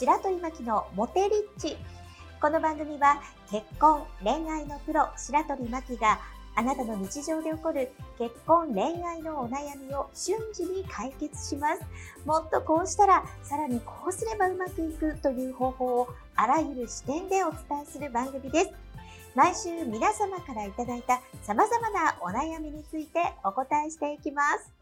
白鳥巻きのモテリッチ。この番組は結婚、恋愛のプロ、白鳥巻きがあなたの日常で起こる結婚、恋愛のお悩みを瞬時に解決します。もっとこうしたら、さらにこうすればうまくいくという方法をあらゆる視点でお伝えする番組です。毎週皆様からいただいた様々なお悩みについてお答えしていきます。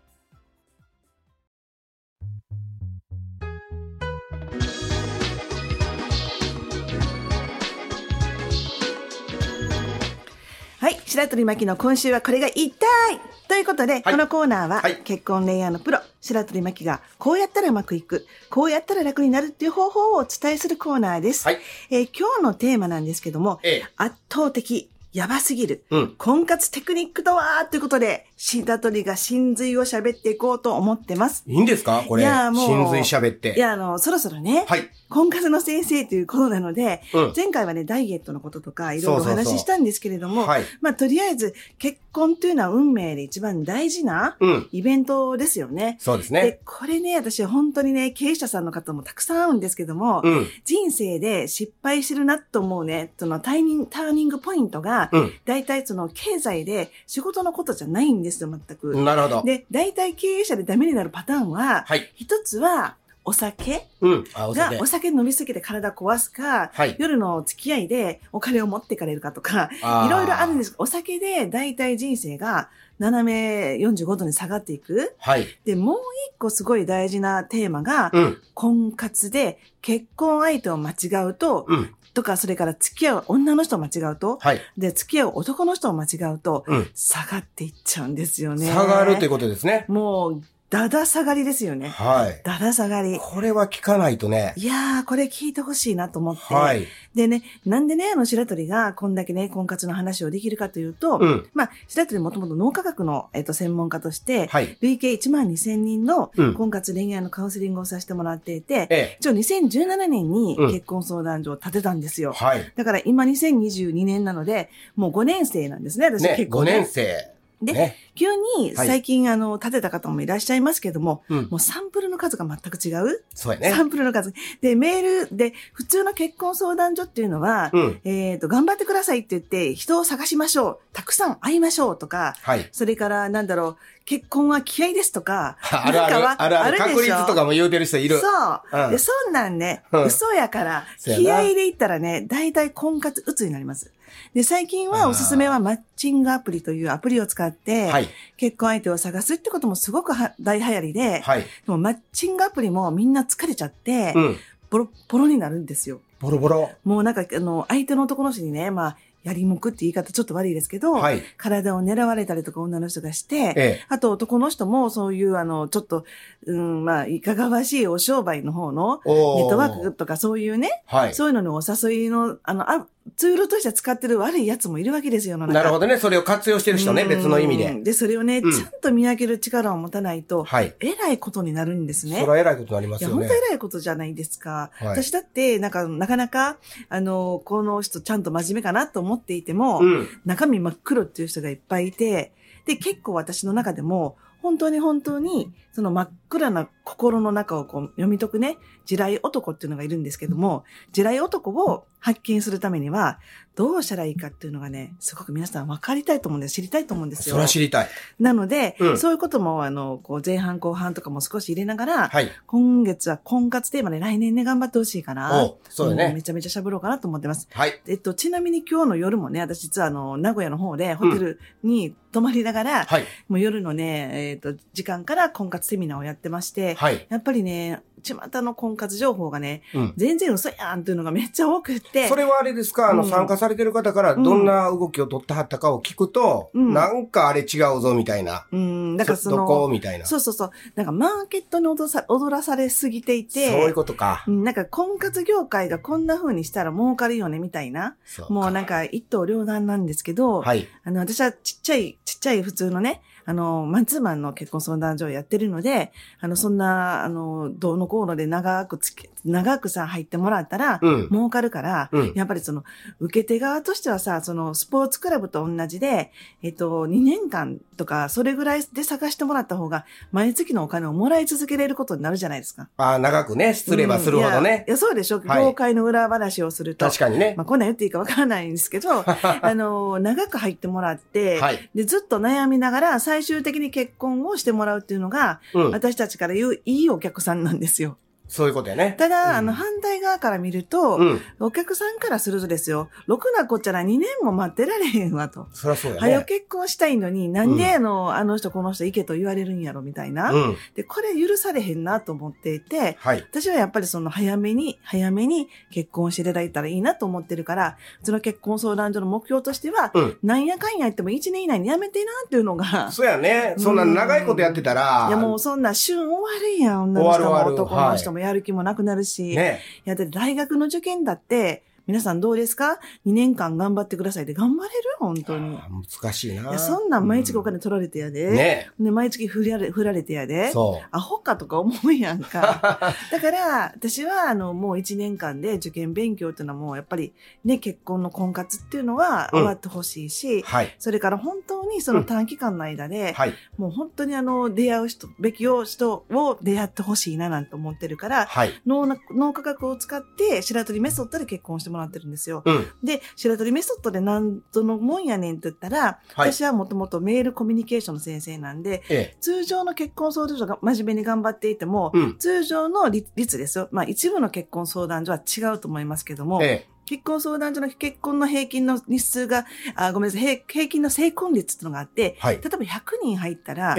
白鳥巻の今週はこれが言いたいということで、はい、このコーナーは、はい、結婚恋愛のプロ、白鳥巻が、こうやったらうまくいく、こうやったら楽になるっていう方法をお伝えするコーナーです。はい、えー、今日のテーマなんですけども、ええ、圧倒的、やばすぎる、うん、婚活テクニックとは？ということで、白鳥が真髄を喋っていこうと思ってます。いいんですか？これ。いや、もう。真髄喋って。いや、あの、そろそろね。はい。婚活の先生ということなので、うん、前回はね、ダイエットのこととか、いろいろお話ししたんですけれども、はい、まあ、とりあえず、結婚というのは運命で一番大事なイベントですよね。うん、そうですね。で、これね、私は本当にね、経営者さんの方もたくさん会うんですけども、うん、人生で失敗してるなと思うね、そのタイミング、ターニングポイントが、大体その経済で仕事のことじゃないんですよ、全く。なるほど。で、大体経営者でダメになるパターンは、はい、一つは、お酒うん。あ、お酒。が、お酒飲みすぎて体壊すか、はい、夜の付き合いでお金を持ってかれるかとか、いろいろあるんですお酒で大体人生が斜め45度に下がっていく。はい。で、もう一個すごい大事なテーマが、うん、婚活で結婚相手を間違うと、うん、とか、それから付き合う女の人を間違うと、はい。で、付き合う男の人を間違うと、うん、下がっていっちゃうんですよね。下がるということですね。もう、だだ下がりですよね。はい。だだ下がり。これは聞かないとね。いやー、これ聞いてほしいなと思って。はい。でね、なんでね、あの、白鳥がこんだけね、婚活の話をできるかというと、うん、まあ、白鳥もともと脳科学の、えっ、ー、と、専門家として、はい。累計1万2000人の婚活恋愛のカウンセリングをさせてもらっていて、うん、一応2017年に結婚相談所を建てたんですよ。うん、はい。だから今2022年なので、もう5年生なんですね、私、ね、結構、ね。5年生。で、ね、急に最近、はい、あの、立てた方もいらっしゃいますけども、うん、もうサンプルの数が全く違う。そうやね。サンプルの数。で、メールで、普通の結婚相談所っていうのは、うん、えっ、と、頑張ってくださいって言って、人を探しましょう。たくさん会いましょうとか、はい、それから、なんだろう、結婚は気合ですとか、あるある、あるある、確率とかも言うてる人いる。そう。うん、で、そんなんね、嘘やから、気合で言ったらね、大体婚活鬱になります。で、最近はおすすめはマッチングアプリというアプリを使って、はい、結婚相手を探すってこともすごく大流行りで、はい、でもマッチングアプリもみんな疲れちゃって、うん、ボロボロになるんですよ。ボロボロ。もうなんか、あの、相手の男の人にね、まあ、やりもくって言い方ちょっと悪いですけど、はい、体を狙われたりとか女の人がして、ええ、あと男の人もそういうあの、ちょっと、うん、まあ、いかがわしいお商売の方のネットワークとかそういうね、はい、そういうのにお誘いの、あの、あツールとして使ってる悪い奴もいるわけですよ、なるほどね。それを活用してる人ね、別の意味で。で、それをね、うん、ちゃんと見分ける力を持たないと、はい。えらいことになるんですね。それはえらいことになりますよね。いや、本当えらいことじゃないですか。はい、私だって、なんか、なかなか、あの、この人ちゃんと真面目かなと思っていても、うん、中身真っ黒っていう人がいっぱいいて、で、結構私の中でも、本当に本当に、その真っ暗な心の中をこう読み解くね、地雷男っていうのがいるんですけども、地雷男を発見するためには、どうしたらいいかっていうのがね、すごく皆さん分かりたいと思うんです。知りたいと思うんですよ。それは知りたい。なので、うん、そういうことも、あの、こう前半後半とかも少し入れながら、はい、今月は婚活テーマで来年ね、頑張ってほしいかな。おそうだね。めちゃめちゃ喋ろうかなと思ってます。はい。えっと、ちなみに今日の夜もね、私実はあの、名古屋の方でホテルに泊まりながら、うん、はい、もう夜のね、えっ、と、時間から婚活セミナーをやってまして、はい、やっぱりね、巷の婚活情報がね、うん、全然嘘やんっていうのがめっちゃ多くて。それはあれですか？あの、参加されてる方からどんな動きを取ってはったかを聞くと、うん、なんかあれ違うぞみたいな。うん、だからその、どこみたいな。そうそうそう。なんかマーケットに踊さ踊らされすぎていて。そういうことか。なんか婚活業界がこんな風にしたら儲かるよねみたいな。もうなんか一刀両断なんですけど、はい。あの、私はちっちゃい、ちっちゃい普通のね、あの、マンツーマンの結婚相談所をやってるので、あの、そんな、あの、どうのうこうので長くつけ、長くさ、入ってもらったら、うん、儲かるから、うん、やっぱりその、受け手側としてはさ、その、スポーツクラブと同じで、えっと、2年間とか、それぐらいで探してもらった方が、毎月のお金をもらい続けれることになるじゃないですか。ああ、長くね、すればするほどね。うん、いや、いやそうでしょ、業界の裏話をすると。確かにね。まあ、こんなん言っていいかわからないんですけど、あの、長く入ってもらって、はい、で、ずっと悩みながら、最終的に結婚をしてもらうっていうのが、うん、私たちから言ういいお客さんなんですよ。そういうことやね。ただ、うん、あの、反対側から見ると、うん、お客さんからするとですよ、ろくなこっちゃら2年も待ってられへんわと。そりゃそうやね。早結婚したいのに、なんであの、うん、あの人この人行けと言われるんやろみたいな。で、これ許されへんなと思っていて、はい、私はやっぱりその早めに、早めに結婚していただいたらいいなと思ってるから、うちの結婚相談所の目標としては、なんやかんや言っても1年以内にやめてなっていうのが。そうやね。そんな長いことやってたら。いやもうそんな旬終わるやん、女の人も男の人もやる気もなくなるるし、ね、いや、だって大学の受験だって、皆さんどうですか ?2 年間頑張ってくださいって頑張れる？本当に。難しいな。いや、そんなん毎月お金取られてやで。うん、ね。で、毎月振られ、振られてやで。そう。アホかとか思うやんか。だから、私は、あの、もう1年間で受験勉強っていうのはもう、やっぱり、ね、結婚の婚活っていうのは終わってほしいし、うん、はい。それから本当にその短期間の間で、うん、はい。もう本当にあの、出会う人、べき人を出会ってほしいななんて思ってるから、はい。脳脳科学を使って、白鳥メソッドで結婚してもらってるんですよ。うん、で、白鳥メソッドで何ぞのもんやねんって言ったら、はい、私はもともとメールコミュニケーションの先生なんで、ええ、通常の結婚相談所が真面目に頑張っていても、うん、通常の率ですよ。まあ一部の結婚相談所は違うと思いますけども、え結婚相談所の結婚の平均の日数が、あごめんなさい、平均の成婚率っていうのがあって、はい、例えば100人入ったら、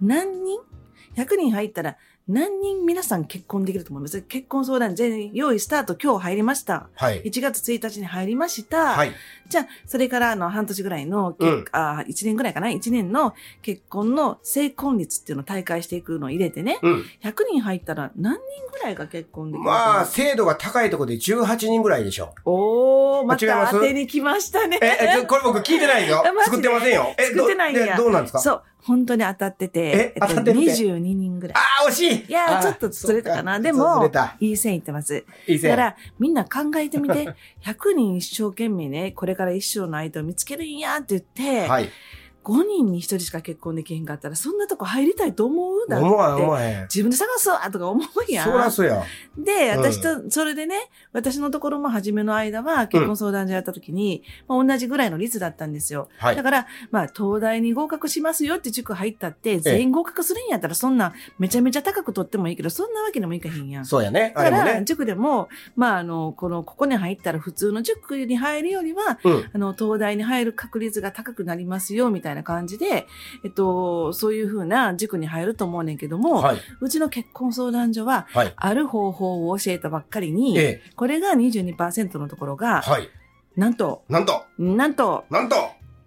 何人 ?100 人入ったら何人皆さん結婚できると思います？結婚相談全員用意スタート今日入りました。はい。1月1日に入りました。はい。じゃあ、それからあの半年ぐらいの、うん、あ1年ぐらいかな ?1 年の結婚の成婚率っていうのを大会していくのを入れてね。うん。100人入ったら何人ぐらいが結婚できるまあ、精度が高いところで18人ぐらいでしょ。おー、また当てに来ましたね。え、これ僕聞いてないよ。作ってませんよ。え、作ってないんや。どうなんですか？そう。本当に当たってて、え、当たってて？22人ぐらい。ああ、惜しいいや、ちょっとずれたかな。でも、いい線いってます。いい線。だから、みんな考えてみて、100人一生懸命ね、これから一生の相手を見つけるんやって言って、はい。5人に1人しか結婚できへんかったら、そんなとこ入りたいと思うだって。自分で探すわとか思うやん。そらそうや。で、私と、それでね、私のところも初めの間は結婚相談所やった時に、うん、まあ、同じぐらいの率だったんですよ。はい。だから、まあ、東大に合格しますよって塾入ったって、全員合格するんやったら、そんな、めちゃめちゃ高く取ってもいいけど、そんなわけにもいかへんやん。そうやね。だから、ね、塾でも、まあ、あの、この、ここに入ったら普通の塾に入るよりは、うん、あの、東大に入る確率が高くなりますよ、みたいな感じで、えっと、そういうふうな塾に入ると思うねんけども、はい、うちの結婚相談所は、はい、ある方法を教えたばっかりに、ええ、これが22%のところが、はい、なんと、なんと、なんと、なんと、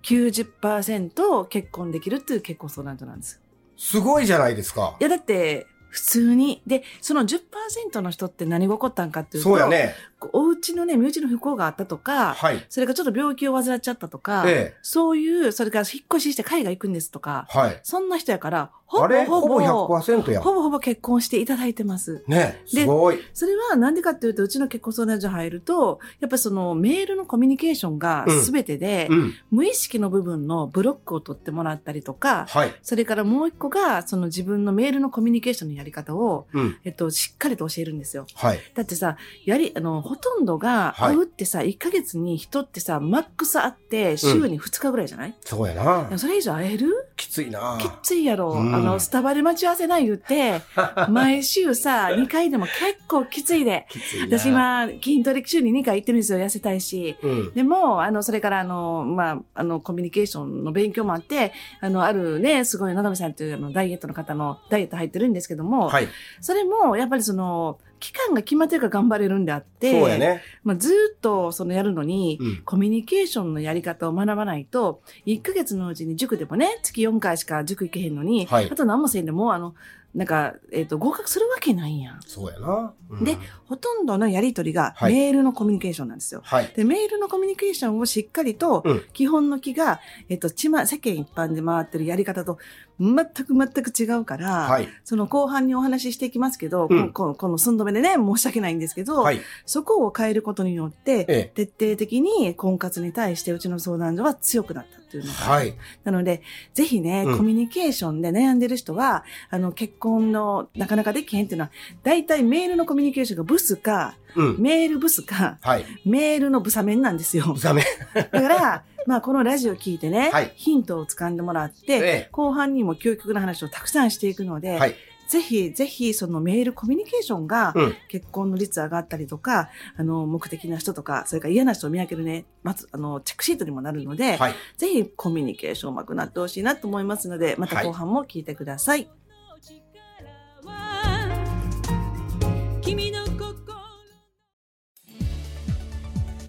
90%結婚できるっていう結婚相談所なんです。すごいじゃないですか。いや、だって、普通に。で、その10%の人って何が起こったんかっていうと、そうやね。お家のね、身内の不幸があったとか、はい、それからちょっと病気を患っちゃったとか、ええ、そういう、それから引っ越しして海外行くんですとか、はい、そんな人やから、ほぼほぼ、ほぼ100%や。ほぼほぼ結婚していただいてます。ね、すごい。それはなんでかっていうと、うちの結婚相談所入ると、やっぱそのメールのコミュニケーションが全てで、うんうん、無意識の部分のブロックを取ってもらったりとか、はい、それからもう一個が、その自分のメールのコミュニケーションのやり方を、うん、えっと、しっかりと教えるんですよ。はい、だってさ、やり、あの、ほとんどが、会うってさ、1ヶ月に人ってさ、マックス会って、週に2日ぐらいじゃない、そうやな。それ以上会える？きついな。きついやろ。あの、スタバで待ち合わせない言って、毎週さ、2回でも結構きついで。きつい私今、筋トレ週に2回行ってるんですよ。痩せたいし。でも、あの、それからあの、まあ、あの、コミュニケーションの勉強もあって、あの、あるね、すごい、野上さんというあの、ダイエットの方のダイエット入ってるんですけども、はい、それも、やっぱりその、期間が決まってるから頑張れるんであって、ね。まあ、ずっとそのやるのに、うん、コミュニケーションのやり方を学ばないと、1ヶ月のうちに塾でもね、月4回しか塾行けへんのに、はい、あと何もせんでも、あの、なんか、えっ、ー、と、合格するわけないやん。そうやな。うん、で、ほとんどのやりとりがメールのコミュニケーションなんですよ。はい、で、メールのコミュニケーションをしっかりと、基本の木が、えっ、ー、と、ちま、世間一般で回ってるやり方と、全く全く違うから、はい、その後半にお話ししていきますけど、うん、このこの寸止めでね、申し訳ないんですけど、はい、そこを変えることによって、ええ、徹底的に婚活に対してうちの相談所は強くなったっていうのが、はい、なので、ぜひね、うん、コミュニケーションで悩んでる人は、あの、結婚のなかなかできへんっていうのは、大体メールのコミュニケーションがブスか、うん、メールブスか、はい、メールのブサメンなんですよ。ブサメ。ン。だから、まあ、このラジオ聞いてね、はい、ヒントを掴んでもらって、ええ、後半にも究極の話をたくさんしていくので、はい、ぜひ、ぜひ、そのメールコミュニケーションが、結婚の率上がったりとか、うん、あの、目的な人とか、それから嫌な人を見分けるね、まず、あの、チェックシートにもなるので、はい、ぜひ、コミュニケーションうまくなってほしいなと思いますので、また後半も聞いてください。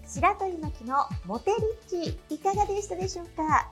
白鳥巻のモテリッチいかがでしたでしょうか？